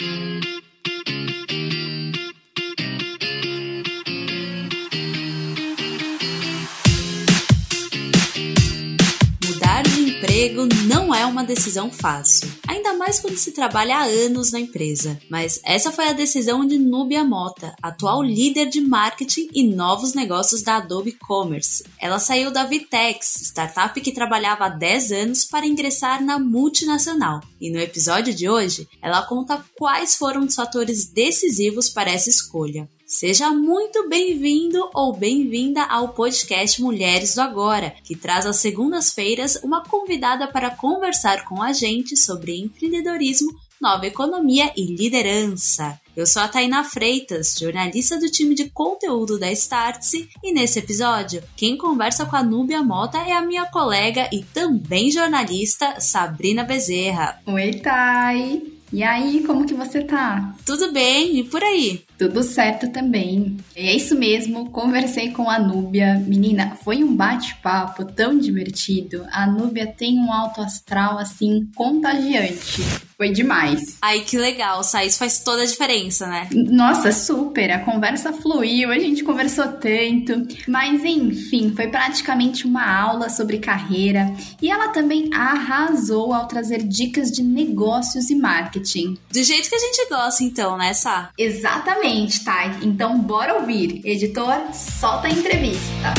Mudar emprego não é uma decisão fácil, ainda mais quando se trabalha há anos na empresa. Mas essa foi a decisão de Núbia Mota, atual líder de marketing e novos negócios da Adobe Commerce. Ela saiu da Vitex, startup que trabalhava há 10 anos, para ingressar na multinacional. E no episódio de hoje, ela conta quais foram os fatores decisivos para essa escolha. Seja muito bem-vindo ou bem-vinda ao podcast Mulheres do Agora, que traz às segundas-feiras uma convidada para conversar com a gente sobre empreendedorismo, nova economia e liderança. Eu sou a Taina Freitas, jornalista do time de conteúdo da Startse, e nesse episódio, quem conversa com a Núbia Mota é a minha colega e também jornalista Sabrina Bezerra. Oi, Thay! E aí, como que você tá? Tudo bem, e por aí? Tudo certo também. É isso mesmo, conversei com a Núbia. Menina, foi um bate-papo tão divertido. A Núbia tem um alto astral assim contagiante. Foi demais. Ai, que legal, isso faz toda a diferença, né? Nossa, super. A conversa fluiu, a gente conversou tanto. Mas enfim, foi praticamente uma aula sobre carreira. E ela também arrasou ao trazer dicas de negócios e marketing. Do jeito que a gente gosta, então, né, Sá? Exatamente. Exatamente? Então bora ouvir. Editor, solta a entrevista.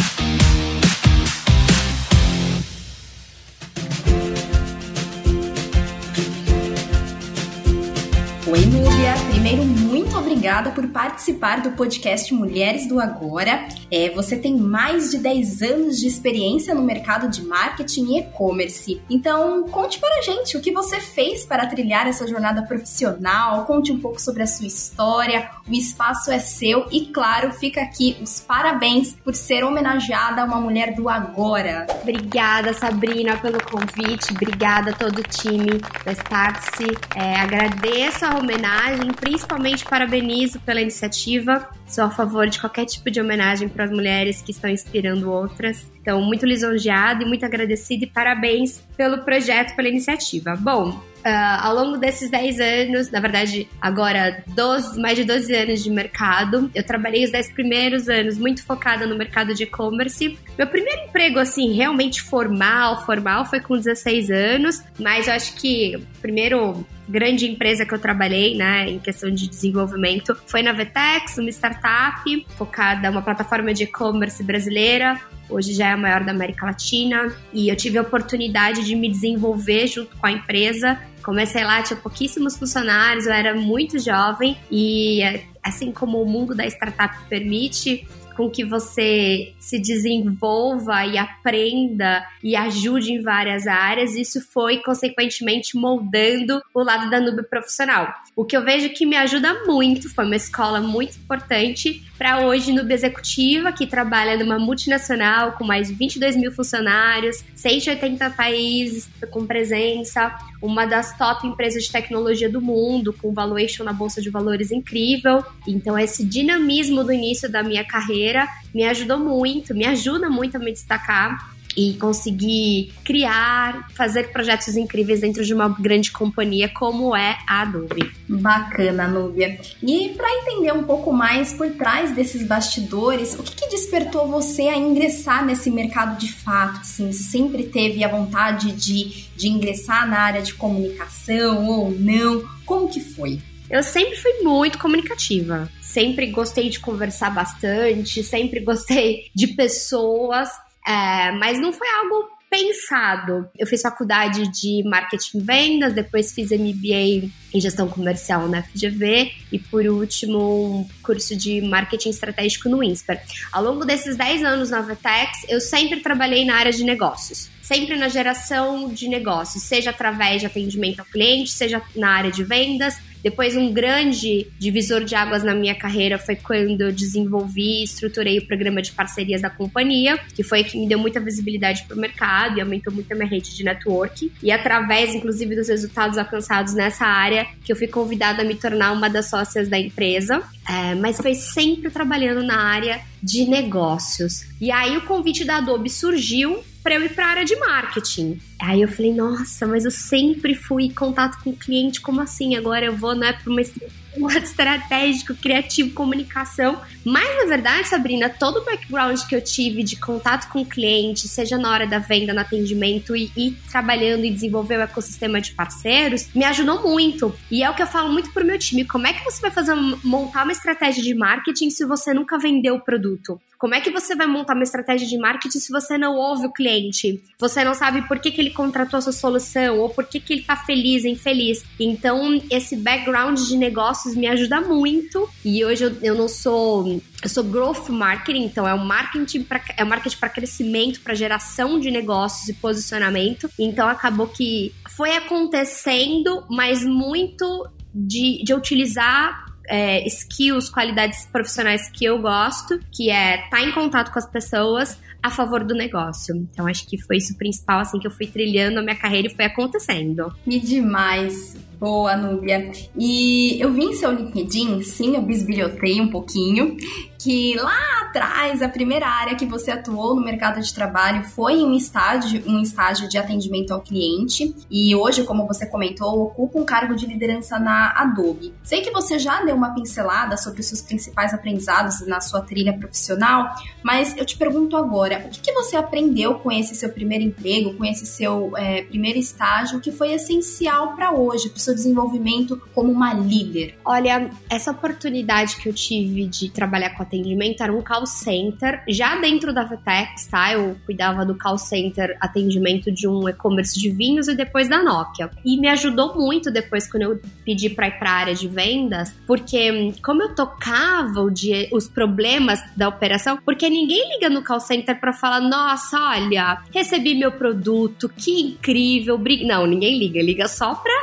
Oi, Núbia. Primeiro, muito obrigada por participar do podcast Mulheres do Agora. É, você tem mais de 10 anos de experiência no mercado de marketing e e-commerce. Então, conte para a gente o que você fez para trilhar essa jornada profissional, conte um pouco sobre a sua história. O espaço é seu e, claro, fica aqui os parabéns por ser homenageada a uma mulher do agora. Obrigada, Sabrina, pelo convite. Obrigada a todo o time da Startse. É, agradeço a homenagem, principalmente parabenizo pela iniciativa. Sou a favor de qualquer tipo de homenagem para as mulheres que estão inspirando outras. Então, muito lisonjeada e muito agradecida e parabéns pelo projeto, pela iniciativa. Bom, Uh, ao longo desses 10 anos, na verdade, agora 12, mais de 12 anos de mercado, eu trabalhei os 10 primeiros anos muito focada no mercado de e-commerce. Meu primeiro emprego, assim, realmente formal, formal, foi com 16 anos, mas eu acho que o primeiro grande empresa que eu trabalhei, né, em questão de desenvolvimento, foi na Vetex, uma startup focada, uma plataforma de e-commerce brasileira, hoje já é a maior da América Latina, e eu tive a oportunidade de me desenvolver junto com a empresa. Comecei lá, tinha pouquíssimos funcionários, eu era muito jovem e assim como o mundo da startup permite, com que você se desenvolva e aprenda e ajude em várias áreas, isso foi consequentemente moldando o lado da nube profissional. O que eu vejo que me ajuda muito, foi uma escola muito importante para hoje nube executiva, que trabalha numa multinacional com mais de 22 mil funcionários, 180 países com presença, uma das top empresas de tecnologia do mundo, com valuation na bolsa de valores incrível. Então esse dinamismo do início da minha carreira me ajudou muito, me ajuda muito a me destacar e conseguir criar, fazer projetos incríveis dentro de uma grande companhia como é a Adobe. Bacana, Núbia. E para entender um pouco mais por trás desses bastidores, o que, que, despertou você a ingressar nesse mercado de fato? Assim, você sempre teve a vontade de, de ingressar na área de comunicação ou não? Como que foi? Eu sempre fui muito comunicativa. Sempre gostei de conversar bastante, sempre gostei de pessoas é, mas não foi algo pensado. Eu fiz faculdade de marketing e vendas, depois fiz MBA em gestão comercial na FGV e, por último, um curso de marketing estratégico no INSPER. Ao longo desses 10 anos na Vetex, eu sempre trabalhei na área de negócios. Sempre na geração de negócios, seja através de atendimento ao cliente, seja na área de vendas, depois, um grande divisor de águas na minha carreira foi quando eu desenvolvi e estruturei o programa de parcerias da companhia, que foi que me deu muita visibilidade para o mercado e aumentou muito a minha rede de network. E através, inclusive, dos resultados alcançados nessa área, que eu fui convidada a me tornar uma das sócias da empresa. É, mas foi sempre trabalhando na área de negócios. E aí o convite da Adobe surgiu para eu ir para a área de marketing. Aí eu falei, nossa, mas eu sempre fui em contato com o cliente, como assim? Agora eu vou, né, para uma estratégico, criativo, comunicação. Mas, na verdade, Sabrina, todo o background que eu tive de contato com o cliente, seja na hora da venda, no atendimento e, e trabalhando e desenvolver o ecossistema de parceiros, me ajudou muito. E é o que eu falo muito pro meu time. Como é que você vai fazer montar uma estratégia de marketing se você nunca vendeu o produto? Como é que você vai montar uma estratégia de marketing se você não ouve o cliente? Você não sabe por que, que ele contratou a sua solução ou por que, que ele tá feliz, infeliz. Então, esse background de negócios me ajuda muito. E hoje eu, eu não sou. Eu sou growth marketing, então é o marketing para é o marketing para crescimento, para geração de negócios e posicionamento. Então acabou que foi acontecendo, mas muito de, de utilizar é, skills, qualidades profissionais que eu gosto, que é estar tá em contato com as pessoas a favor do negócio. Então acho que foi isso o principal assim que eu fui trilhando a minha carreira e foi acontecendo. E demais. Boa, Núbia. E eu vi em seu LinkedIn, sim, eu bisbilhotei um pouquinho, que lá atrás, a primeira área que você atuou no mercado de trabalho foi em um estágio, um estágio de atendimento ao cliente. E hoje, como você comentou, ocupa um cargo de liderança na Adobe. Sei que você já deu uma pincelada sobre os seus principais aprendizados na sua trilha profissional, mas eu te pergunto agora, o que, que você aprendeu com esse seu primeiro emprego, com esse seu é, primeiro estágio, que foi essencial para hoje, para seu desenvolvimento como uma líder? Olha, essa oportunidade que eu tive de trabalhar com atendimento era um call center, já dentro da Vetex, tá? Eu cuidava do call center atendimento de um e-commerce de vinhos e depois da Nokia. E me ajudou muito depois quando eu pedi para ir para a área de vendas, porque hum, como eu tocava o dia, os problemas da operação, porque ninguém liga no call center para falar: "Nossa, olha, recebi meu produto, que incrível". Não, ninguém liga, liga só para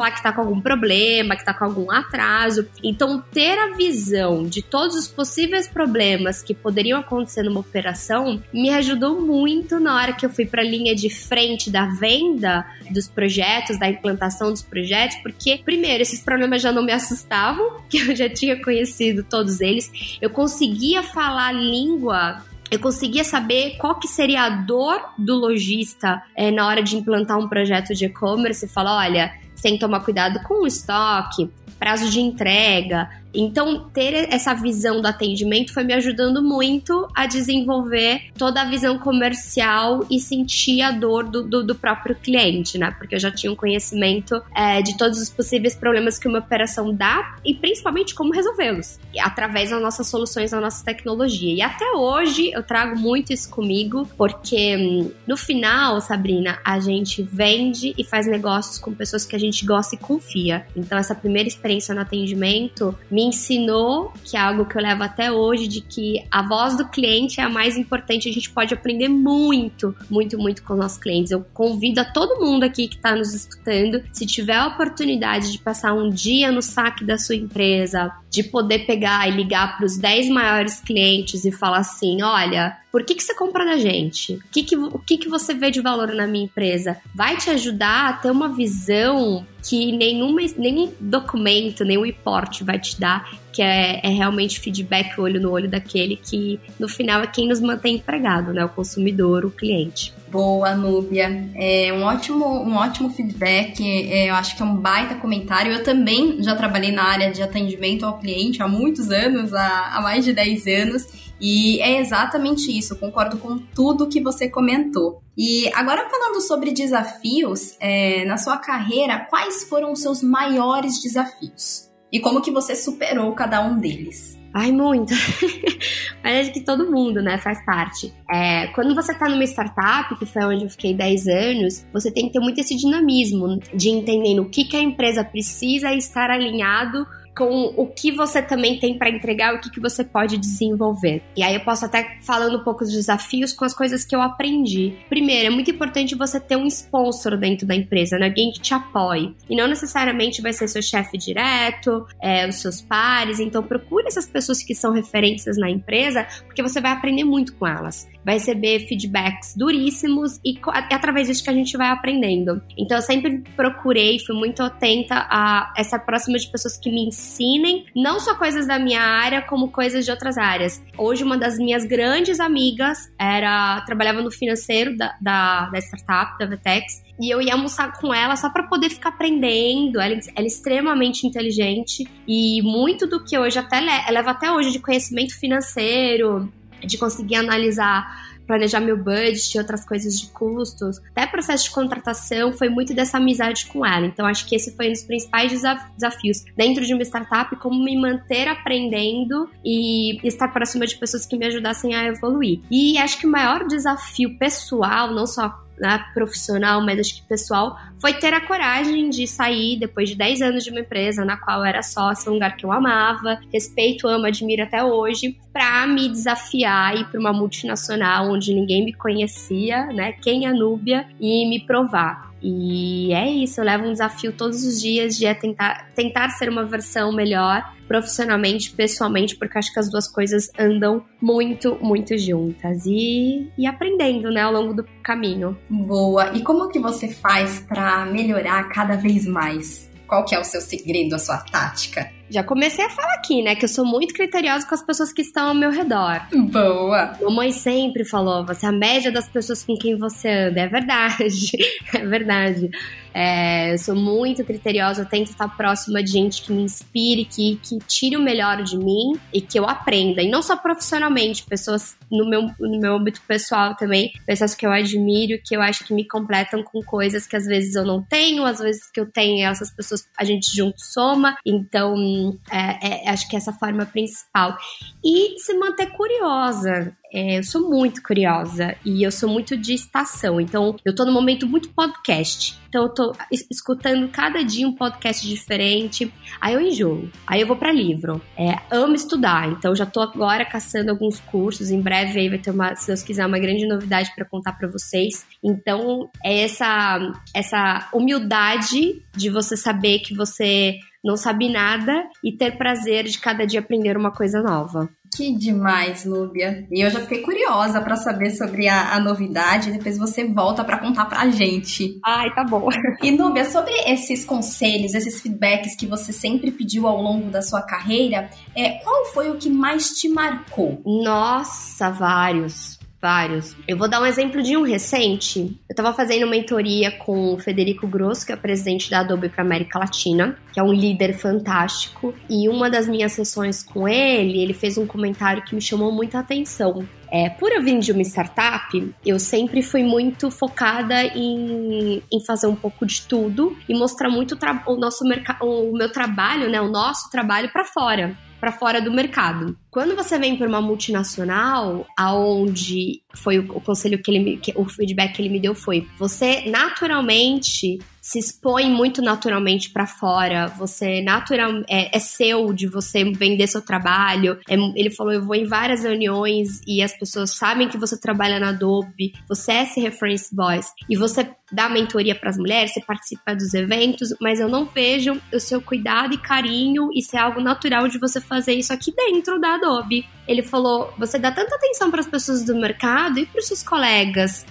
falar que tá com algum problema, que tá com algum atraso. Então, ter a visão de todos os possíveis problemas que poderiam acontecer numa operação me ajudou muito na hora que eu fui para a linha de frente da venda dos projetos, da implantação dos projetos, porque, primeiro, esses problemas já não me assustavam, que eu já tinha conhecido todos eles, eu conseguia falar a língua eu conseguia saber qual que seria a dor do lojista é, na hora de implantar um projeto de e-commerce e falar, olha, sem tomar cuidado com o estoque, prazo de entrega, então, ter essa visão do atendimento foi me ajudando muito a desenvolver toda a visão comercial e sentir a dor do, do, do próprio cliente, né? Porque eu já tinha um conhecimento é, de todos os possíveis problemas que uma operação dá e principalmente como resolvê-los, através das nossas soluções, da nossa tecnologia. E até hoje eu trago muito isso comigo, porque hum, no final, Sabrina, a gente vende e faz negócios com pessoas que a gente gosta e confia. Então, essa primeira experiência no atendimento me me ensinou, que é algo que eu levo até hoje, de que a voz do cliente é a mais importante. A gente pode aprender muito, muito, muito com os nossos clientes. Eu convido a todo mundo aqui que está nos escutando, se tiver a oportunidade de passar um dia no saque da sua empresa, de poder pegar e ligar para os 10 maiores clientes e falar assim: olha, por que, que você compra da gente? O, que, que, o que, que você vê de valor na minha empresa? Vai te ajudar a ter uma visão que nenhuma, nenhum documento, nenhum report vai te dar, que é, é, realmente feedback olho no olho daquele que no final é quem nos mantém empregado, né? O consumidor, o cliente. Boa, Núbia. É um ótimo, um ótimo feedback. É, eu acho que é um baita comentário. Eu também já trabalhei na área de atendimento ao cliente há muitos anos, há, há mais de 10 anos. E é exatamente isso, eu concordo com tudo que você comentou. E agora falando sobre desafios, é, na sua carreira, quais foram os seus maiores desafios? E como que você superou cada um deles? Ai, muito. Acho que todo mundo, né, faz parte. É, quando você tá numa startup, que foi onde eu fiquei 10 anos, você tem que ter muito esse dinamismo de entender o que, que a empresa precisa estar alinhado com o que você também tem para entregar, o que, que você pode desenvolver. E aí eu posso até falando um pouco dos desafios com as coisas que eu aprendi. Primeiro, é muito importante você ter um sponsor dentro da empresa, né? alguém que te apoie. E não necessariamente vai ser seu chefe direto, é, os seus pares. Então procure essas pessoas que são referências na empresa, porque você vai aprender muito com elas vai receber feedbacks duríssimos e é através disso que a gente vai aprendendo. Então eu sempre procurei, fui muito atenta a essa próxima de pessoas que me ensinem não só coisas da minha área, como coisas de outras áreas. Hoje, uma das minhas grandes amigas era trabalhava no financeiro da, da, da startup, da Vetex, e eu ia almoçar com ela só para poder ficar aprendendo. Ela, ela, é extremamente inteligente e muito do que hoje até leva até hoje de conhecimento financeiro, de conseguir analisar planejar meu budget e outras coisas de custos, até processo de contratação, foi muito dessa amizade com ela. Então, acho que esse foi um dos principais desafios dentro de uma startup, como me manter aprendendo e estar próxima de pessoas que me ajudassem a evoluir. E acho que o maior desafio pessoal, não só né, profissional, mas acho que pessoal, foi ter a coragem de sair depois de 10 anos de uma empresa na qual eu era sócia, um lugar que eu amava, respeito, amo, admiro até hoje, para me desafiar e para uma multinacional onde ninguém me conhecia, né? Quem é Núbia e me provar. E é isso, eu levo um desafio todos os dias de é tentar, tentar ser uma versão melhor profissionalmente, pessoalmente, porque acho que as duas coisas andam muito, muito juntas e, e aprendendo, né, ao longo do caminho. Boa. E como que você faz para melhorar cada vez mais? Qual que é o seu segredo, a sua tática? Já comecei a falar aqui, né? Que eu sou muito criteriosa com as pessoas que estão ao meu redor. Boa! Mamãe sempre falou: você é a média das pessoas com quem você anda. É verdade. é verdade. É, eu sou muito criteriosa, eu tento estar próxima de gente que me inspire, que, que tire o melhor de mim e que eu aprenda. E não só profissionalmente, pessoas no meu, no meu âmbito pessoal também, pessoas que eu admiro, que eu acho que me completam com coisas que às vezes eu não tenho, às vezes que eu tenho, essas pessoas a gente junto soma. Então, é, é, acho que essa forma principal. E se manter curiosa. É, eu sou muito curiosa e eu sou muito de estação. Então, eu tô no momento muito podcast. Então, eu tô escutando cada dia um podcast diferente. Aí eu enjoo. Aí eu vou para livro. É, amo estudar. Então, já tô agora caçando alguns cursos. Em breve aí vai ter uma, se Deus quiser, uma grande novidade para contar para vocês. Então, é essa, essa humildade de você saber que você não sabe nada e ter prazer de cada dia aprender uma coisa nova. Que demais, Núbia. E eu já fiquei curiosa para saber sobre a, a, novidade. Depois você volta para contar pra gente. Ai, tá bom. E Núbia, sobre esses conselhos, esses feedbacks que você sempre pediu ao longo da sua carreira, é, qual foi o que mais te marcou? Nossa, vários vários. Eu vou dar um exemplo de um recente. Eu estava fazendo mentoria com o Federico Grosso, que é presidente da Adobe para América Latina, que é um líder fantástico. E uma das minhas sessões com ele, ele fez um comentário que me chamou muita atenção. É, por eu vir de uma startup, eu sempre fui muito focada em, em fazer um pouco de tudo e mostrar muito o nosso mercado, o meu trabalho, né, o nosso trabalho para fora para fora do mercado. Quando você vem para uma multinacional, aonde foi o, o conselho que ele me, que, o feedback que ele me deu foi: você naturalmente se expõe muito naturalmente para fora, você natural é, é, seu de você vender seu trabalho. É, ele falou: eu vou em várias reuniões e as pessoas sabem que você trabalha na Adobe, você é esse reference voice e você dá mentoria para as mulheres, você participa dos eventos, mas eu não vejo o seu cuidado e carinho e ser é algo natural de você fazer isso aqui dentro da Adobe. Ele falou: você dá tanta atenção para as pessoas do mercado e para os seus colegas,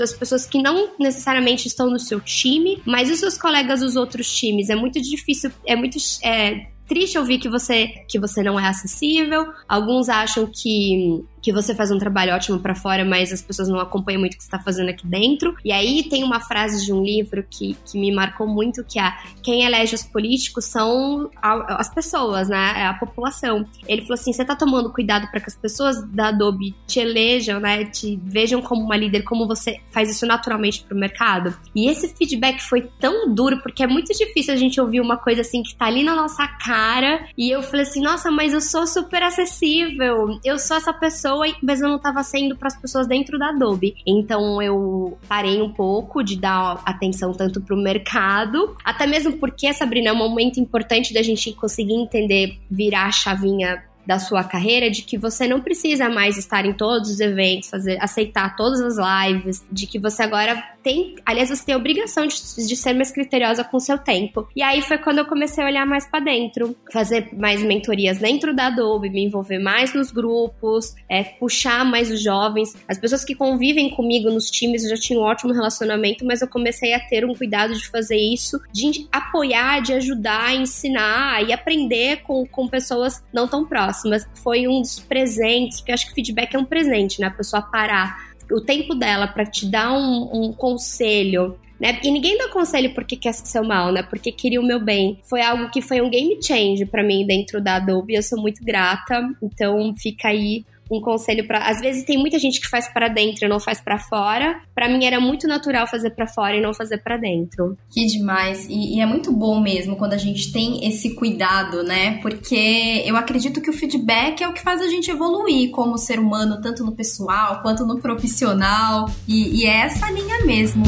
as pessoas que não necessariamente estão no seu time, mas os seus colegas dos outros times. É muito difícil, é muito é, triste ouvir que você que você não é acessível. Alguns acham que que você faz um trabalho ótimo para fora, mas as pessoas não acompanham muito o que você está fazendo aqui dentro. E aí tem uma frase de um livro que, que me marcou muito, que é quem elege os políticos são a, as pessoas, né? É a população. Ele falou assim, você tá tomando cuidado para que as pessoas da Adobe te elejam, né? Te vejam como uma líder, como você faz isso naturalmente pro mercado. E esse feedback foi tão duro, porque é muito difícil a gente ouvir uma coisa assim que tá ali na nossa cara. E eu falei assim, nossa, mas eu sou super acessível. Eu sou essa pessoa pessoa, mas eu não estava sendo para as pessoas dentro da Adobe. Então eu parei um pouco de dar atenção tanto para o mercado, até mesmo porque, Sabrina, é um momento importante da gente conseguir entender, virar a chavinha da sua carreira de que você não precisa mais estar em todos os eventos, fazer, aceitar todas as lives, de que você agora tem, aliás, você tem a obrigação de, de ser mais criteriosa com o seu tempo. E aí foi quando eu comecei a olhar mais para dentro, fazer mais mentorias dentro da Adobe, me envolver mais nos grupos, é, puxar mais os jovens. As pessoas que convivem comigo nos times eu já tinha um ótimo relacionamento, mas eu comecei a ter um cuidado de fazer isso, de apoiar, de ajudar, ensinar e aprender com, com pessoas não tão próximas. Foi um dos presentes, porque eu acho que feedback é um presente, né? A pessoa parar o tempo dela para te dar um, um conselho né? E ninguém dá conselho porque quer seu mal, né? Porque queria o meu bem. Foi algo que foi um game change para mim dentro da Adobe. Eu sou muito grata. Então fica aí um conselho para. Às vezes tem muita gente que faz para dentro e não faz para fora. Para mim era muito natural fazer para fora e não fazer para dentro. Que demais. E, e, é muito bom mesmo quando a gente tem esse cuidado, né? Porque eu acredito que o feedback é o que faz a gente evoluir como ser humano, tanto no pessoal quanto no profissional. E, e é essa linha mesmo.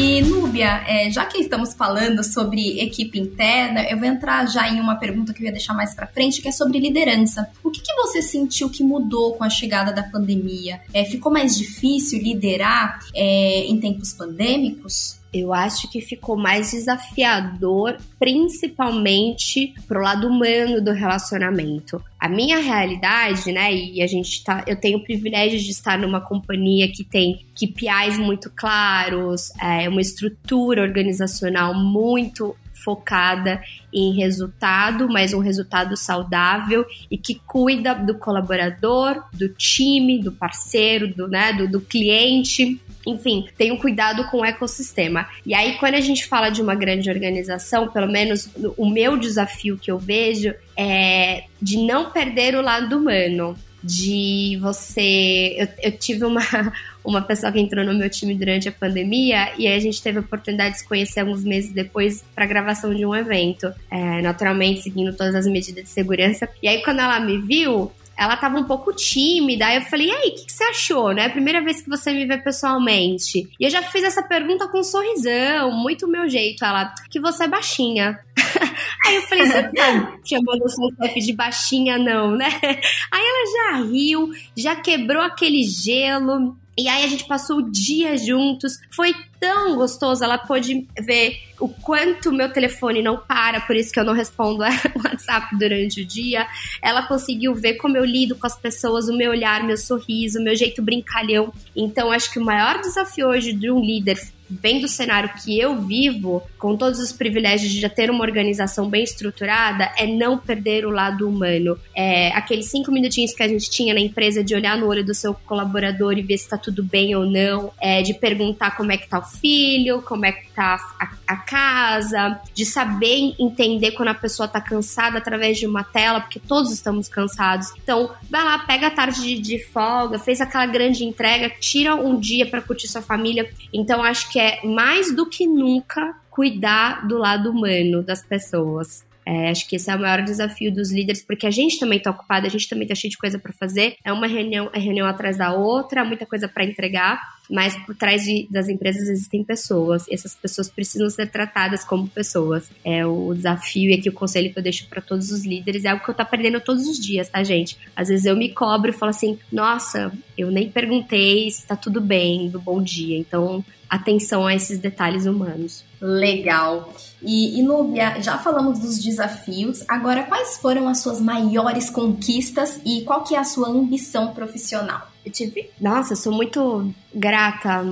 E, Núbia, é, já que estamos falando sobre equipe interna, eu vou entrar já em uma pergunta que eu ia deixar mais para frente, que é sobre liderança. O que, que, você sentiu que mudou com a chegada da pandemia? É, ficou mais difícil liderar é, em tempos pandêmicos? Eu acho que ficou mais desafiador, principalmente pro lado humano do relacionamento. A minha realidade, né, e a gente tá, eu tenho o privilégio de estar numa companhia que tem KPIs muito claros, é, uma estrutura organizacional muito focada em resultado, mas um resultado saudável e que cuida do colaborador, do time, do parceiro, do, né, do, do cliente enfim, tenho cuidado com o ecossistema. E aí, quando a gente fala de uma grande organização, pelo menos o meu desafio que eu vejo é de não perder o lado humano. De você. Eu, eu tive uma, uma pessoa que entrou no meu time durante a pandemia e a gente teve a oportunidade de se conhecer alguns meses depois para gravação de um evento, é, naturalmente seguindo todas as medidas de segurança. E aí quando ela me viu, ela tava um pouco tímida. Aí eu falei, e aí, o que, que, você achou, né? Primeira vez que você me vê pessoalmente. E eu já fiz essa pergunta com um sorrisão, muito meu jeito. Ela, que você é baixinha. aí eu falei, você não tá chamando o seu chefe de baixinha, não, né? Aí ela já riu, já quebrou aquele gelo. E aí a gente passou o dia juntos. Foi tão gostoso. Ela pôde ver o quanto meu telefone não para, por isso que eu não respondo o WhatsApp durante o dia. Ela conseguiu ver como eu lido com as pessoas, o meu olhar, meu sorriso, meu jeito brincalhão. Então, acho que o maior desafio hoje de um líder vendo o cenário que eu vivo, com todos os privilégios de já ter uma organização bem estruturada, é não perder o lado humano. É, aqueles cinco minutinhos que a gente tinha na empresa de olhar no olho do seu colaborador e ver se está tudo bem ou não, é, de perguntar como é que tá o filho, como é que tá a, a casa, de saber entender quando a pessoa tá cansada através de uma tela, porque todos estamos cansados. Então, vai lá, pega a tarde de, de folga, fez aquela grande entrega, tira um dia para curtir sua família. Então, acho que que é mais do que nunca cuidar do lado humano das pessoas. É, acho que esse é o maior desafio dos líderes, porque a gente também está ocupado, a gente também está cheio de coisa para fazer. É uma reunião, é reunião atrás da outra, muita coisa para entregar, mas por trás de, das empresas existem pessoas. E essas pessoas precisam ser tratadas como pessoas. É o desafio e aqui o conselho que eu deixo para todos os líderes é algo que eu tô aprendendo todos os dias, tá, gente? Às vezes eu me cobro e falo assim: nossa, eu nem perguntei se tá tudo bem, do bom dia. Então, atenção a esses detalhes humanos. Legal. E, e Núbia, já falamos dos desafios. Agora, quais foram as suas maiores conquistas e qual que é a sua ambição profissional? Eu tive. Nossa, eu sou muito grata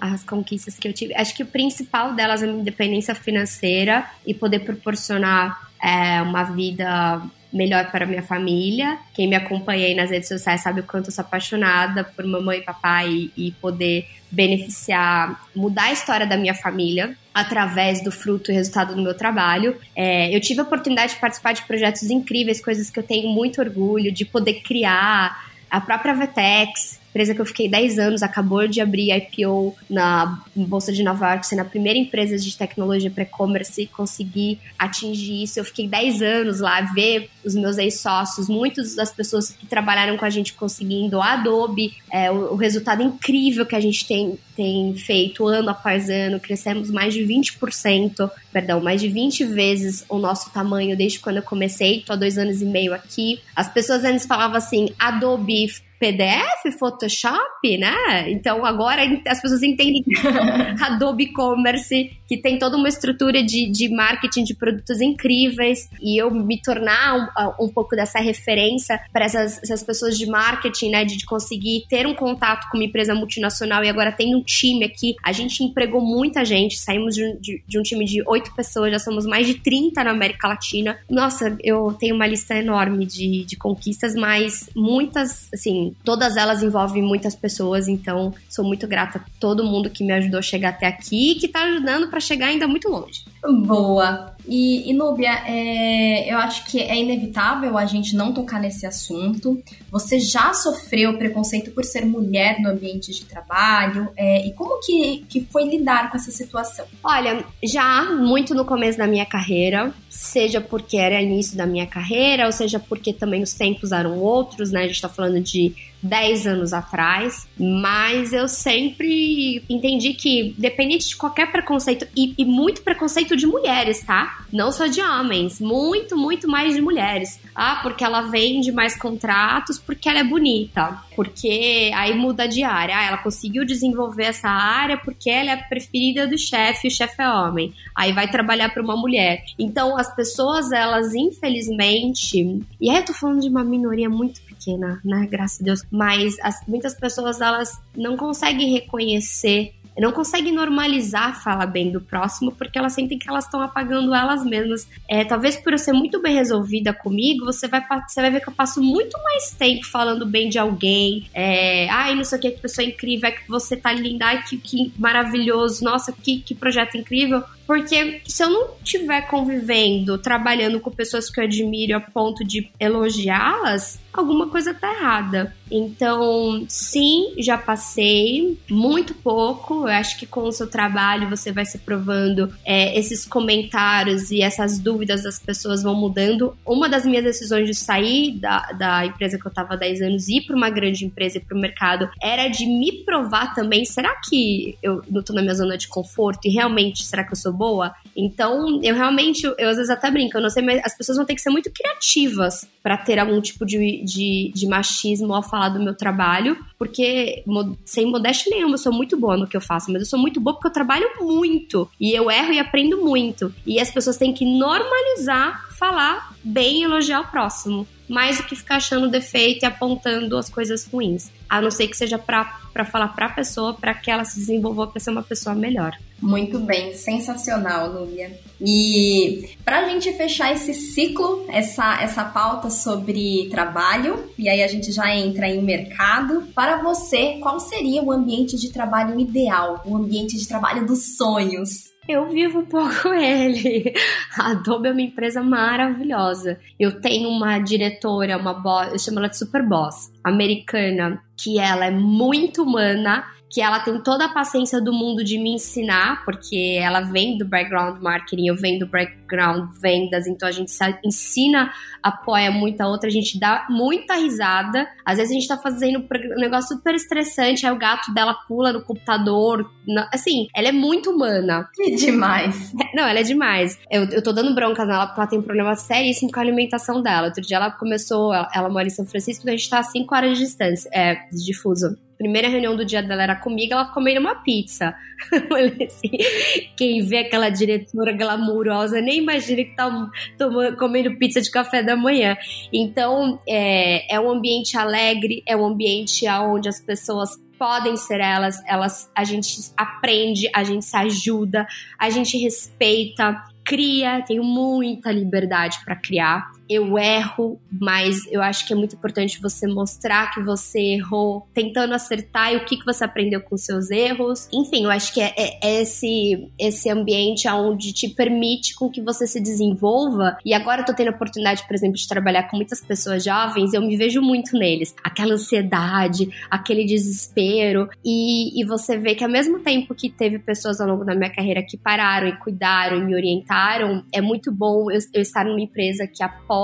às conquistas que eu tive. Acho que o principal delas é a minha independência financeira e poder proporcionar é, uma vida melhor para minha família. Quem me acompanha aí nas redes sociais sabe o quanto eu sou apaixonada por mamãe e papai e, poder beneficiar, mudar a história da minha família através do fruto e resultado do meu trabalho. É, eu tive a oportunidade de participar de projetos incríveis, coisas que eu tenho muito orgulho de poder criar. A própria Vetex, empresa que eu fiquei 10 anos, acabou de abrir IPO na Bolsa de Nova York, sendo a primeira empresa de tecnologia para e-commerce conseguir atingir isso. Eu fiquei 10 anos lá, ver os meus ex-sócios, muitas das pessoas que trabalharam com a gente conseguindo a Adobe, é, o, o resultado incrível que a gente tem, tem feito ano após ano, crescemos mais de 20%, perdão, mais de 20 vezes o nosso tamanho desde quando eu comecei, tô há dois anos e meio aqui. As pessoas antes falavam assim, Adobe PDF, Photoshop, né? Então agora as pessoas entendem Adobe Commerce, que tem toda uma estrutura de, de marketing de produtos incríveis, e eu me tornar um, um pouco dessa referência para essas, essas, pessoas de marketing, né? De, de, conseguir ter um contato com uma empresa multinacional e agora tem um time aqui. A gente empregou muita gente, saímos de, de, de um time de oito pessoas, já somos mais de 30 na América Latina. Nossa, eu tenho uma lista enorme de, de conquistas, mas muitas, todas elas envolvem muitas pessoas, então sou muito grata a todo mundo que me ajudou a chegar até aqui e que tá ajudando para chegar ainda muito longe. Boa. E, e Núbia, é, eu acho que é inevitável a gente não tocar nesse assunto. Você já sofreu preconceito por ser mulher no ambiente de trabalho? É, e como que, que foi lidar com essa situação? Olha, já muito no começo da minha carreira, seja porque era início da minha carreira, ou seja porque também os tempos eram outros, né? A gente tá falando de 10 anos atrás, mas eu sempre entendi que, dependente de qualquer preconceito, e, e, muito preconceito de mulheres, tá? Não só de homens, muito, muito mais de mulheres. Ah, porque ela vende mais contratos, porque ela é bonita, porque aí muda de área. Ah, ela conseguiu desenvolver essa área porque ela é a preferida do chefe, o chefe é homem. Aí vai trabalhar para uma mulher. Então, as pessoas, elas, infelizmente, e aí eu tô falando de uma minoria muito pequena, né? Graças a Deus. Mas as, muitas pessoas elas não conseguem reconhecer não conseguem normalizar falar bem do próximo porque elas sentem que elas estão apagando elas mesmas. É, talvez por eu ser muito bem resolvida comigo, você vai, você vai ver que eu passo muito mais tempo falando bem de alguém. É, ai, não sei o que, que pessoa incrível, é que você tá linda, ai, que, que maravilhoso, nossa, que, que projeto incrível. Porque se eu não estiver convivendo, trabalhando com pessoas que eu admiro a ponto de elogiá-las, alguma coisa tá errada. Então, sim, já passei muito pouco. Eu acho que com o seu trabalho você vai se provando é, esses comentários e essas dúvidas das pessoas vão mudando. Uma das minhas decisões de sair da, da empresa que eu estava há 10 anos e ir para uma grande empresa e para o mercado era de me provar também: será que eu não estou na minha zona de conforto e realmente será que eu sou boa. Então, eu realmente, eu às vezes até brinco, eu não sei, mas as pessoas vão ter que ser muito criativas para ter algum tipo de, de, de, machismo ao falar do meu trabalho, porque sem modéstia nenhuma, eu sou muito boa no que eu faço, mas eu sou muito boa porque eu trabalho muito e eu erro e aprendo muito. E as pessoas têm que normalizar falar bem e elogiar o próximo mais do que ficar achando defeito e apontando as coisas ruins. A não ser que seja para falar para a pessoa, para que ela se desenvolva para ser uma pessoa melhor. Muito bem, sensacional, Núbia. E para a gente fechar esse ciclo, essa, essa pauta sobre trabalho, e aí a gente já entra em mercado, para você, qual seria o ambiente de trabalho ideal, o ambiente de trabalho dos sonhos? Eu vivo um pouco ele. A Adobe é uma empresa maravilhosa. Eu tenho uma diretora, uma boss, eu chamo ela de super boss, americana, que ela é muito humana, que ela tem toda a paciência do mundo de me ensinar, porque ela vem do background marketing, eu venho do background vendas, então a gente ensina, apoia muita outra, a gente dá muita risada. Às vezes a gente tá fazendo um negócio super estressante, aí o gato dela pula no computador. Assim, ela é muito humana. Que demais. Não, ela é demais. Eu, eu tô dando bronca nela porque ela tem um problema seríssimo com a alimentação dela. Outro dia ela começou, ela, ela mora em São Francisco, então a gente tá a 5 horas de distância, é, de difuso primeira reunião do dia dela era comigo, ela comendo uma pizza. assim, quem vê aquela diretora glamurosa nem imagina que tá tomando, comendo pizza de café da manhã. Então, é, é um ambiente alegre, é um ambiente onde as pessoas podem ser elas, elas a gente aprende, a gente se ajuda, a gente respeita, cria, tenho muita liberdade para criar eu erro, mas eu acho que é muito importante você mostrar que você errou, tentando acertar e o que, que você aprendeu com seus erros. Enfim, eu acho que é, é, é esse, esse ambiente onde te permite com que você se desenvolva. E agora eu tô tendo a oportunidade, por exemplo, de trabalhar com muitas pessoas jovens, eu me vejo muito neles. Aquela ansiedade, aquele desespero. E, e você vê que ao mesmo tempo que teve pessoas ao longo da minha carreira que pararam e cuidaram e me orientaram, é muito bom eu, eu estar numa empresa que apoia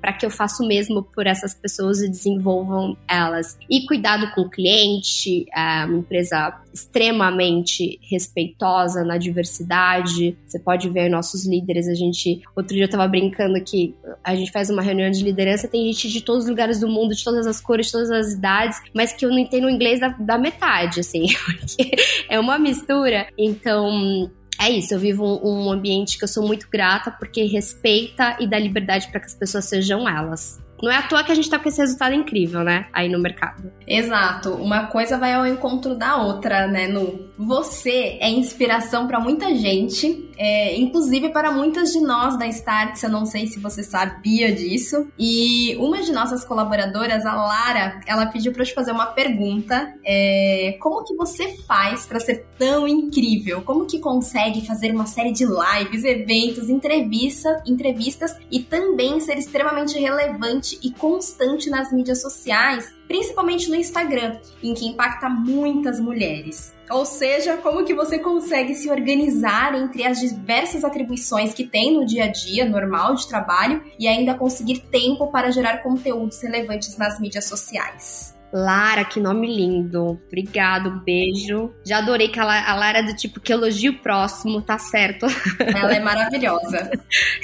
para que eu faça o mesmo por essas pessoas e desenvolvam elas. E cuidado com o cliente, é uma empresa extremamente respeitosa na diversidade. Você pode ver nossos líderes, a gente, outro dia eu tava brincando que a gente faz uma reunião de liderança, tem gente de todos os lugares do mundo, de todas as cores, de todas as idades, mas que eu não entendo o inglês da, da metade, assim, porque é uma mistura. Então, é isso, eu vivo um, um ambiente que eu sou muito grata porque respeita e dá liberdade para que as pessoas sejam elas. Não é à toa que a gente tá com esse resultado incrível, né? Aí no mercado. Exato. Uma coisa vai ao encontro da outra, né, Nu? Você é inspiração para muita gente, é, inclusive para muitas de nós da Starts. Eu não sei se você sabia disso. E uma de nossas colaboradoras, a Lara, ela pediu para eu te fazer uma pergunta. É, como que você faz para ser tão incrível? Como que consegue fazer uma série de lives, eventos, entrevista, entrevistas e também ser extremamente relevante e constante nas mídias sociais, principalmente no Instagram, em que impacta muitas mulheres. Ou seja, como que você consegue se organizar entre as diversas atribuições que tem no dia a dia normal de trabalho e ainda conseguir tempo para gerar conteúdos relevantes nas mídias sociais? Lara, que nome lindo. Obrigado, beijo. Já adorei que a Lara é do tipo que elogia o próximo, tá certo. Ela é maravilhosa.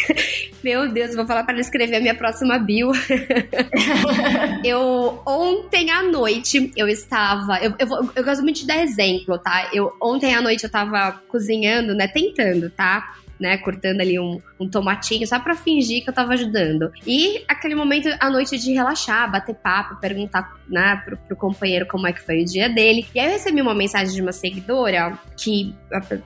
Meu Deus, vou falar para ela escrever a minha próxima bio. eu, ontem à noite, eu estava. Eu, eu, eu gosto muito de dar exemplo, tá? Eu, ontem à noite eu tava cozinhando, né? Tentando, tá? Né, cortando ali um, um tomatinho só para fingir que eu tava ajudando. E aquele momento à noite de relaxar, bater papo, perguntar, né, pro, pro companheiro como é que foi o dia dele. E aí eu recebi uma mensagem de uma seguidora que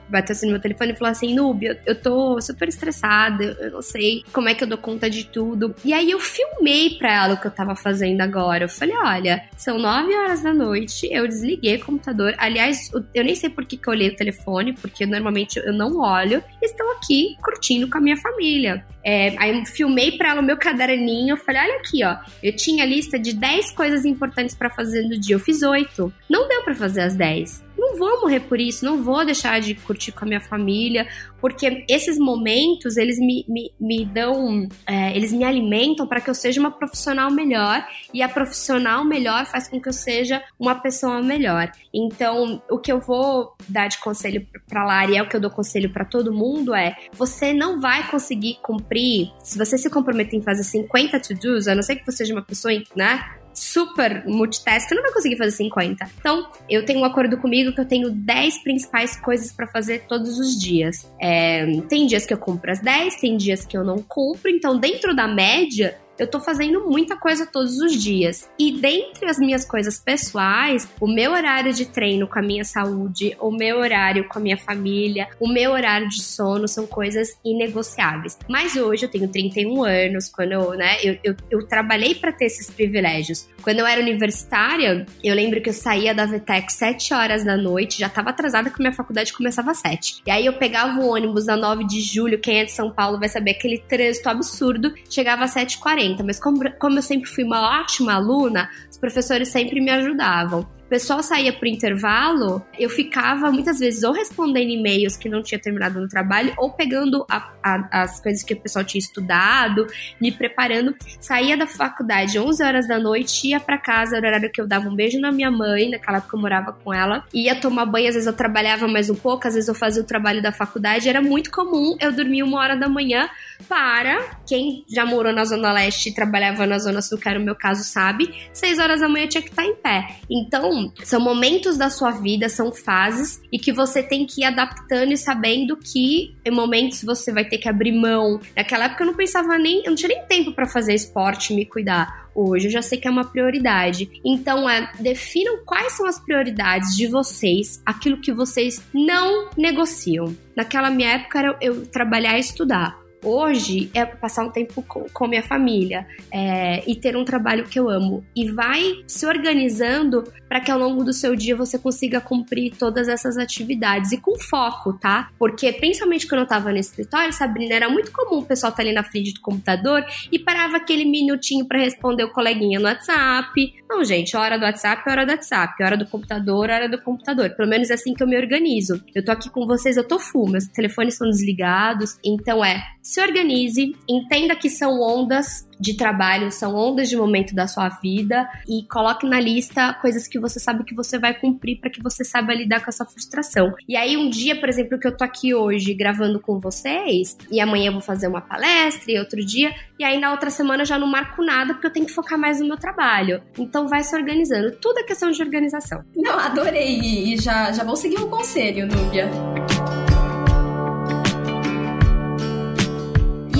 bateu assim no meu telefone e falou assim: Núbia, eu tô super estressada, eu não sei como é que eu dou conta de tudo. E aí eu filmei pra ela o que eu tava fazendo agora. Eu falei: olha, são nove horas da noite, eu desliguei o computador. Aliás, eu nem sei por que, que eu olhei o telefone, porque normalmente eu não olho. Estou curtindo com a minha família. É, aí filmei para ela o meu caderninho, falei, olha aqui, ó, eu tinha lista de 10 coisas importantes para fazer no dia, eu fiz 8. Não deu para fazer as 10 não vou morrer por isso, não vou deixar de curtir com a minha família, porque esses momentos, eles me, me, me dão, é, eles me alimentam para que eu seja uma profissional melhor, e a profissional melhor faz com que eu seja uma pessoa melhor. Então, o que eu vou dar de conselho para Lari, é o que eu dou conselho para todo mundo, é, você não vai conseguir cumprir, se você se comprometer em fazer 50 to-dos, a não ser que você seja uma pessoa, né, super multitask, eu não vai conseguir fazer 50. Então, eu tenho um acordo comigo que eu tenho 10 principais coisas para fazer todos os dias. É, tem dias que eu cumpro as 10, tem dias que eu não cumpro, então dentro da média, eu tô fazendo muita coisa todos os dias. E dentre as minhas coisas pessoais, o meu horário de treino com a minha saúde, o meu horário com a minha família, o meu horário de sono são coisas inegociáveis. Mas hoje eu tenho 31 anos, quando eu, né, eu, eu, eu trabalhei para ter esses privilégios. Quando eu era universitária, eu lembro que eu saía da VTEC 7 horas da noite, já tava atrasada que minha faculdade começava às 7. E aí eu pegava o ônibus na 9 de julho, quem é de São Paulo vai saber aquele trânsito absurdo, chegava às 7h40 mas como, como eu sempre fui uma ótima aluna, os professores sempre me ajudavam o pessoal saía pro intervalo, eu ficava muitas vezes ou respondendo e-mails que não tinha terminado no trabalho, ou pegando a, a, as coisas que o pessoal tinha estudado, me preparando. Saía da faculdade 11 horas da noite, ia para casa, era o horário que eu dava um beijo na minha mãe, naquela época eu morava com ela, ia tomar banho, às vezes eu trabalhava mais um pouco, às vezes eu fazia o trabalho da faculdade, era muito comum eu dormir uma hora da manhã para quem já morou na Zona Leste e trabalhava na Zona Sul, que era o meu caso, sabe, 6 horas da manhã tinha que estar em pé. Então, são momentos da sua vida, são fases e que você tem que ir adaptando e sabendo que em momentos você vai ter que abrir mão. Naquela época eu não pensava nem, eu não tinha nem tempo para fazer esporte, me cuidar hoje. Eu já sei que é uma prioridade. Então, é, definam quais são as prioridades de vocês, aquilo que vocês não negociam. Naquela minha época era eu trabalhar e estudar. Hoje é passar um tempo com, com minha família é, e ter um trabalho que eu amo. E vai se organizando para que ao longo do seu dia você consiga cumprir todas essas atividades e com foco, tá? Porque principalmente quando eu tava no escritório, Sabrina, era muito comum o pessoal estar tá ali na frente do computador e parava aquele minutinho para responder o coleguinha no WhatsApp. Não, gente, hora do WhatsApp hora do WhatsApp, hora do computador, hora do computador. Pelo menos é assim que eu me organizo. Eu tô aqui com vocês, eu tô full, meus telefones são desligados. Então é, se organize, entenda que são ondas de trabalho, são ondas de momento da sua vida e coloque na lista coisas que você sabe que você vai cumprir para que você saiba lidar com essa frustração. E aí um dia, por exemplo, que eu tô aqui hoje gravando com vocês e amanhã eu vou fazer uma palestra e outro dia e aí na outra semana eu já não marco nada porque eu tenho que focar mais no meu trabalho. Então vai se organizando. Tudo é questão de organização. Não, adorei e já já vou seguir o conselho, Núbia.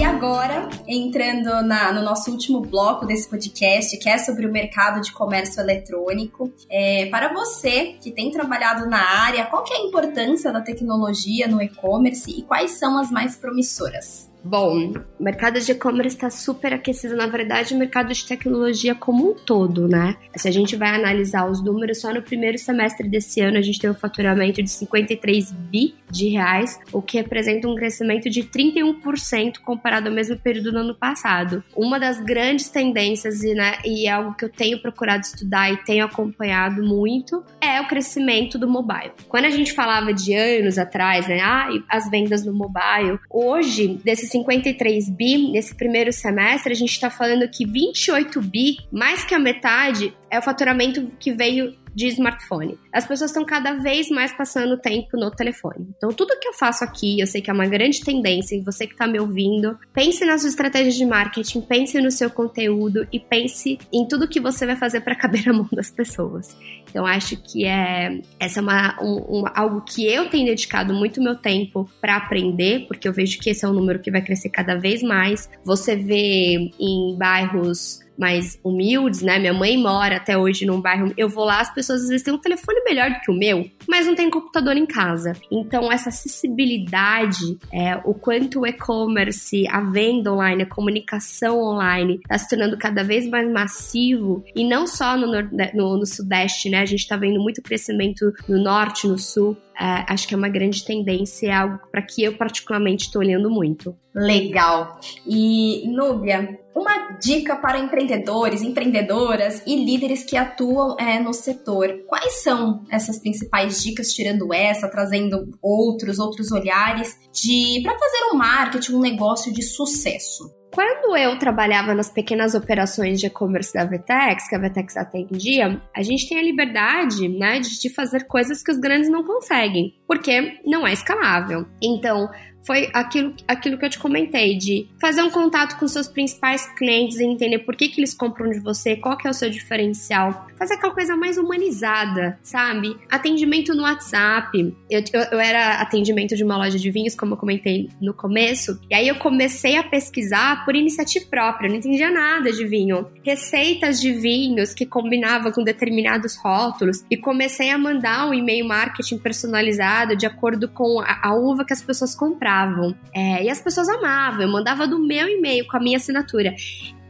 Agora, entrando na, no nosso último bloco desse podcast, que é sobre o mercado de comércio eletrônico, é, para você que tem trabalhado na área, qual que é a importância da tecnologia no e-commerce e quais são as mais promissoras? Bom, o mercado de e-commerce está super aquecido. Na verdade, o mercado de tecnologia como um todo, né? Se a gente vai analisar os números, só no primeiro semestre desse ano a gente tem um faturamento de 53 bi de reais, o que representa um crescimento de 31% comparado ao mesmo período do ano passado. Uma das grandes tendências, e, né, e é algo que eu tenho procurado estudar e tenho acompanhado muito, é o crescimento do mobile. Quando a gente falava de anos atrás, né, ah, as vendas no mobile, hoje, desses 53 bi nesse primeiro semestre, a gente está falando que 28 bi, mais que a metade, é o faturamento que veio de smartphone. As pessoas estão cada vez mais passando tempo no telefone. Então, tudo que eu faço aqui, eu sei que é uma grande tendência, e você que está me ouvindo, pense nas suas estratégias de marketing, pense no seu conteúdo e pense em tudo que você vai fazer para caber na mão das pessoas. Então, acho que é essa é uma, um, um, algo que eu tenho dedicado muito meu tempo para aprender, porque eu vejo que esse é um número que vai crescer cada vez mais. Você vê em bairros mais humildes, né? Minha mãe mora até hoje num bairro. Eu vou lá, as pessoas às vezes têm um telefone melhor do que o meu, mas não tem computador em casa. Então, essa acessibilidade, é, o quanto o e-commerce, a venda online, a comunicação online está se tornando cada vez mais massivo e não só no, no, no Sudeste, né? A gente está vendo muito crescimento no Norte, no Sul. É, acho que é uma grande tendência, é algo para que eu particularmente estou olhando muito. Legal. E, Núbia, uma dica para empreendedores, empreendedoras e líderes que atuam é, no setor. Quais são essas principais dicas, tirando essa, trazendo outros, outros olhares, de para fazer um marketing, um negócio de sucesso? Quando eu trabalhava nas pequenas operações de e-commerce da Vetex, que a Vetex atendia, a gente tem a liberdade, né, de fazer coisas que os grandes não conseguem, porque não é escalável. Então, foi aquilo, aquilo que eu te comentei, de fazer um contato com seus principais clientes e entender por que, que eles compram de você, qual que é o seu diferencial. Fazer aquela coisa mais humanizada, sabe? Atendimento no WhatsApp. Eu, eu, eu era atendimento de uma loja de vinhos, como eu comentei no começo, e aí eu comecei a pesquisar por iniciativa própria, eu não entendia nada de vinho. Receitas de vinhos que combinavam com determinados rótulos, e comecei a mandar um e-mail marketing personalizado de acordo com a, a uva que as pessoas compravam compravam. É, e as pessoas amavam. Eu mandava do meu e-mail com a minha assinatura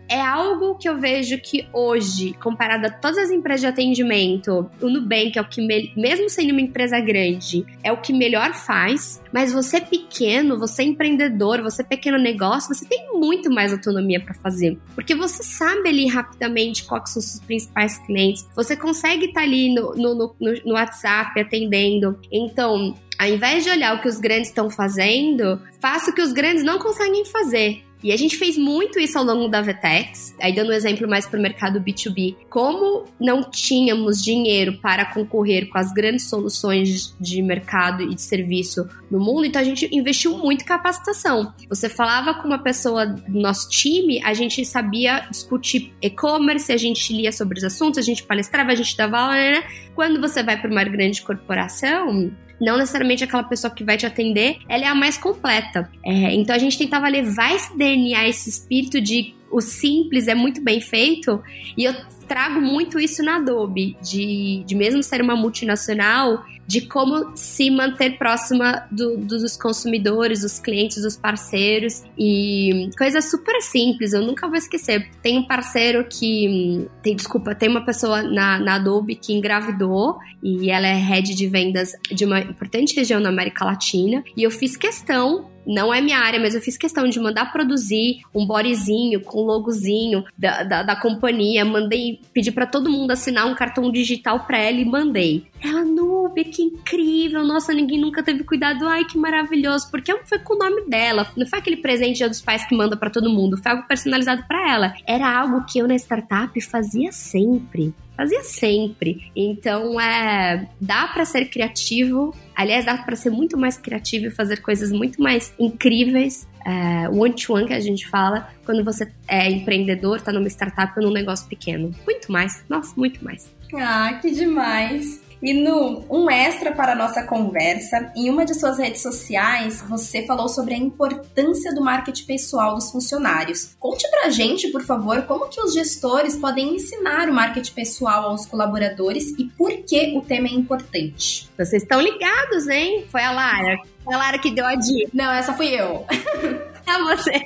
é algo que eu vejo que hoje, comparado a todas as empresas de atendimento, o Nubank é o que, mesmo sendo uma empresa grande, é o que melhor faz. Mas você pequeno, você empreendedor, você pequeno negócio, você tem muito mais autonomia para fazer. Porque você sabe ali rapidamente quais são os seus principais clientes. Você consegue estar tá ali no, no, no, no WhatsApp atendendo. Então, ao invés de olhar o que os grandes estão fazendo, faça o que os grandes não conseguem fazer. E a gente fez muito isso ao longo da Vetex, aí dando um exemplo mais para o mercado B2B. Como não tínhamos dinheiro para concorrer com as grandes soluções de mercado e de serviço no mundo, então a gente investiu muito em capacitação. Você falava com uma pessoa do nosso time, a gente sabia discutir e-commerce, a gente lia sobre os assuntos, a gente palestrava, a gente dava aula, né? Quando você vai para uma grande corporação, não necessariamente aquela pessoa que vai te atender, ela é a mais completa. É, então a gente tentava levar esse DNA, esse espírito de o simples é muito bem feito, e eu trago muito isso na Adobe, de, de mesmo ser uma multinacional, de como se manter próxima do, dos consumidores, dos clientes, dos parceiros e coisas super simples, eu nunca vou esquecer. Tem um parceiro que, tem, desculpa, tem uma pessoa na, na Adobe que engravidou e ela é head de vendas de uma importante região na América Latina e eu fiz questão não é minha área, mas eu fiz questão de mandar produzir um bodyzinho com logozinho da, da, da companhia. Mandei, pedi para todo mundo assinar um cartão digital pra ela e mandei. Ela, Nube, que incrível! Nossa, ninguém nunca teve cuidado. Ai, que maravilhoso! Porque foi com o nome dela. Não foi aquele presente dos pais que manda para todo mundo. Foi algo personalizado para ela. Era algo que eu na startup fazia sempre fazia sempre. Então, é, dá para ser criativo. Aliás, dá para ser muito mais criativo e fazer coisas muito mais incríveis. É, one-to-one que a gente fala quando você é empreendedor, tá numa startup ou num negócio pequeno. Muito mais. Nossa, muito mais. Ah, que demais. E no um extra para a nossa conversa, em uma de suas redes sociais, você falou sobre a importância do marketing pessoal dos funcionários. Conte pra gente, por favor, como que os gestores podem ensinar o marketing pessoal aos colaboradores e por que o tema é importante. Vocês estão ligados, hein? Foi a Lara. Foi a Lara que deu a dica. Não, essa fui eu. Você.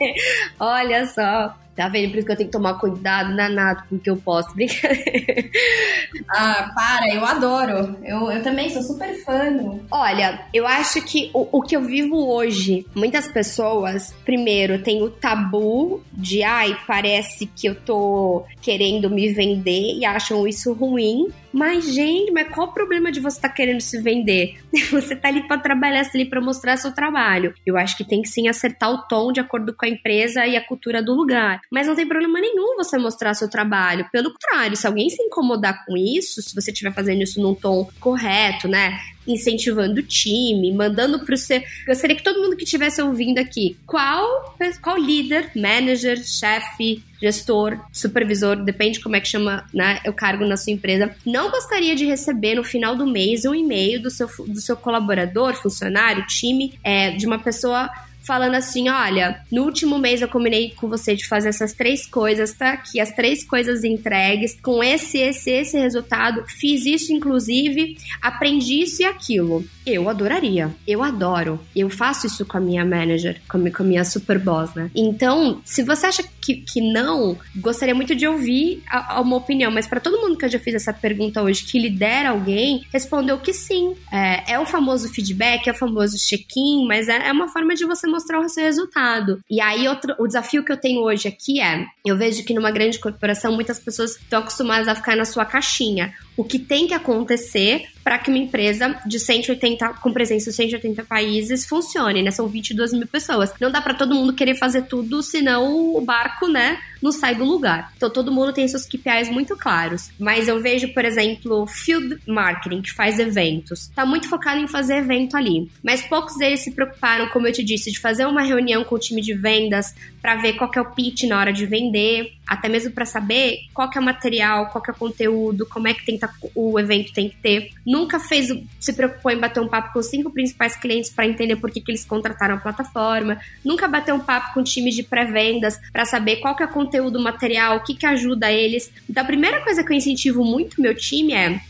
Olha só. Tá vendo? Por isso que eu tenho que tomar cuidado danado com o que eu posto. Brincadeira. Ah, para, eu adoro. Eu, eu também sou super fã. Olha, eu acho que o, o que eu vivo hoje, muitas pessoas, primeiro, tem o tabu de, ai, parece que eu tô querendo me vender e acham isso ruim. Mas, gente, mas qual o problema de você estar tá querendo se vender? Você tá ali para trabalhar, tá ali para mostrar seu trabalho. Eu acho que tem que sim acertar o tom de acordo com a empresa e a cultura do lugar. Mas não tem problema nenhum você mostrar seu trabalho. Pelo contrário, se alguém se incomodar com isso, se você estiver fazendo isso num tom correto, né? incentivando o time, mandando para o seu. Gostaria que todo mundo que estivesse ouvindo aqui, qual, qual líder, manager, chefe, gestor, supervisor, depende como é que chama né, o cargo na sua empresa, não gostaria de receber no final do mês um e-mail do seu, do seu colaborador, funcionário, time, é, de uma pessoa falando assim: olha, no último mês eu combinei com você de fazer essas três coisas, tá aqui as três coisas entregues, com esse, esse, esse resultado, fiz isso inclusive, aprendi isso e aquilo. Eu adoraria, eu adoro. Eu faço isso com a minha manager, com a minha super boss, né? Então, se você acha que, que não, gostaria muito de ouvir a, a uma opinião, mas para todo mundo que eu já fiz essa pergunta hoje, que lidera alguém, respondeu que sim. É, é o famoso feedback, é o famoso check-in, mas é, é uma forma de você mostrar o seu resultado. E aí, outro, o desafio que eu tenho hoje aqui é: eu vejo que numa grande corporação muitas pessoas estão acostumadas a ficar na sua caixinha. O que tem que acontecer para que uma empresa de 180, com presença em 180 países funcione, né? São 22 mil pessoas. Não dá para todo mundo querer fazer tudo, senão o barco, né, não sai do lugar. Então todo mundo tem seus KPIs muito claros. Mas eu vejo, por exemplo, Field Marketing, que faz eventos. Tá muito focado em fazer evento ali. Mas poucos deles se preocuparam, como eu te disse, de fazer uma reunião com o time de vendas para ver qual é o pitch na hora de vender, até mesmo para saber qual é o material, qual é o conteúdo, como é que tem, o evento tem que ter nunca fez, se preocupou em bater um papo com os cinco principais clientes para entender por que, que eles contrataram a plataforma, nunca bateu um papo com times de pré-vendas para saber qual que é o conteúdo material, o que, que ajuda eles. Então, a primeira coisa que eu incentivo muito meu time é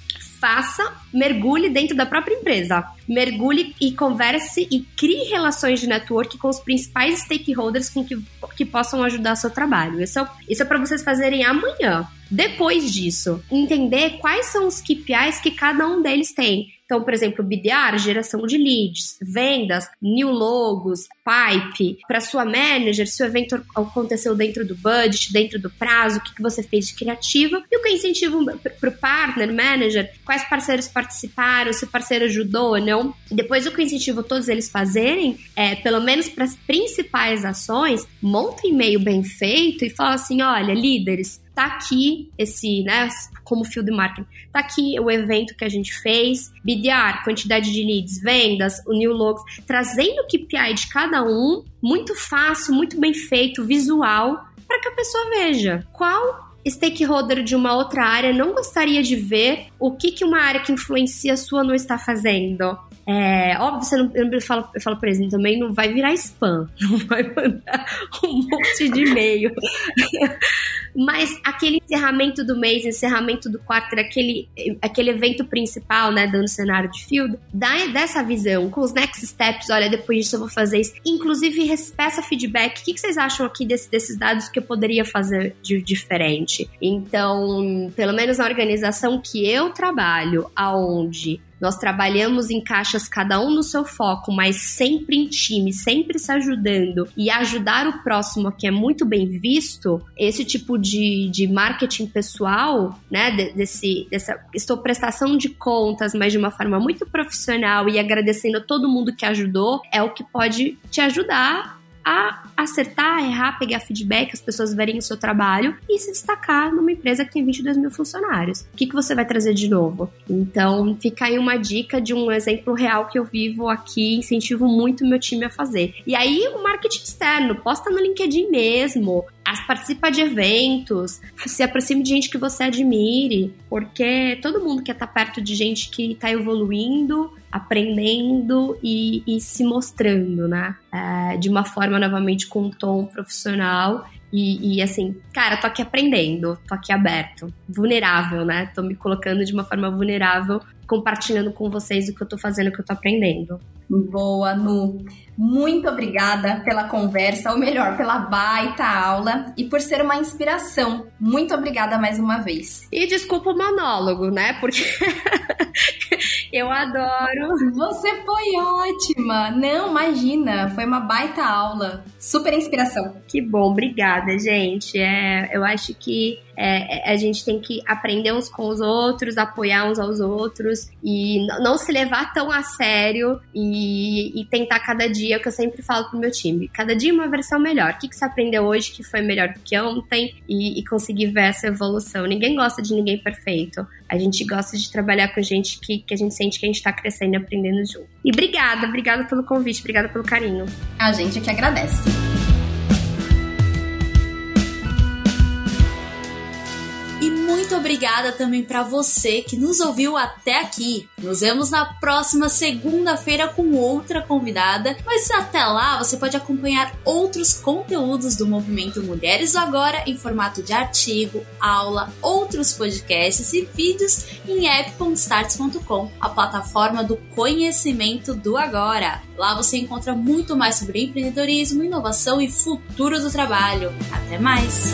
faça, mergulhe dentro da própria empresa. Mergulhe e converse e crie relações de network com os principais stakeholders com que, que possam ajudar seu trabalho. Isso é, isso é para vocês fazerem amanhã. Depois disso, entender quais são os KPIs que cada um deles tem. Então, por exemplo, BDR, geração de leads, vendas, new logos, pipe, para sua manager, se o evento aconteceu dentro do budget, dentro do prazo, o que, que você fez de criativa, e o que eu incentivo para o partner, manager, quais parceiros participaram, se o parceiro ajudou ou não. Depois, o que eu incentivo todos eles fazerem, é, pelo menos para as principais ações, monta um e-mail bem feito e fala assim: olha, líderes, tá aqui esse, né, como field marketing, tá aqui o evento que a gente fez, BDR, quantidade de leads, vendas, o new logos, trazendo o KPI de cada um, muito fácil, muito bem feito, visual, para que a pessoa veja. Qual stakeholder de uma outra área não gostaria de ver o que, que uma área que influencia a sua não está fazendo? É, óbvio, você não, eu falo, eu falo por exemplo, também não vai virar spam, não vai mandar um monte de e-mail. Mas aquele encerramento do mês, encerramento do quarto, aquele, aquele evento principal, né, dando cenário de field, dá dessa visão, com os next steps, olha, depois disso eu vou fazer isso. Inclusive, peça feedback. O que, que vocês acham aqui desse, desses dados que eu poderia fazer de diferente? Então, pelo menos na organização que eu trabalho, aonde nós trabalhamos em caixas, cada um no seu foco, mas sempre em time, sempre se ajudando e ajudar o próximo que é muito bem visto. Esse tipo de, de marketing pessoal, né? Desse, dessa estou prestação de contas, mas de uma forma muito profissional e agradecendo a todo mundo que ajudou, é o que pode te ajudar a acertar, errar, pegar feedback, as pessoas verem o seu trabalho e se destacar numa empresa que tem 22 mil funcionários. O que, que você vai trazer de novo? Então, fica aí uma dica de um exemplo real que eu vivo aqui, incentivo muito meu time a fazer. E aí, o marketing externo, posta no LinkedIn mesmo, participa de eventos, se aproxime de gente que você admire, porque todo mundo quer estar perto de gente que está evoluindo, aprendendo e, e, se mostrando, né? É, de uma forma, novamente, com um tom profissional e, e, assim, cara, tô aqui aprendendo, tô aqui aberto, vulnerável, né? Tô me colocando de uma forma vulnerável, compartilhando com vocês o que eu tô fazendo, o que eu tô aprendendo. Boa, Nu. Muito obrigada pela conversa, ou melhor, pela baita aula e por ser uma inspiração. Muito obrigada mais uma vez. E desculpa o monólogo, né? Porque eu adoro. Você foi ótima. Não, imagina, foi uma baita aula. Super inspiração. Que bom, obrigada, gente. É, eu acho que é, é, a gente tem que aprender uns com os outros, apoiar uns aos outros e não se levar tão a sério e, e, tentar cada dia, que eu sempre falo pro meu time, cada dia uma versão melhor. O que, que você aprendeu hoje que foi melhor do que ontem e, e conseguir ver essa evolução. Ninguém gosta de ninguém perfeito. A gente gosta de trabalhar com gente que, que a gente sente que a gente está crescendo e aprendendo junto. E obrigada, obrigada pelo convite, obrigada pelo carinho. A gente é que agradece. Muito obrigada também para você que nos ouviu até aqui. Nos vemos na próxima segunda-feira com outra convidada, mas até lá você pode acompanhar outros conteúdos do Movimento Mulheres do Agora em formato de artigo, aula, outros podcasts e vídeos em app.starts.com, a plataforma do conhecimento do agora. Lá você encontra muito mais sobre empreendedorismo, inovação e futuro do trabalho. Até mais!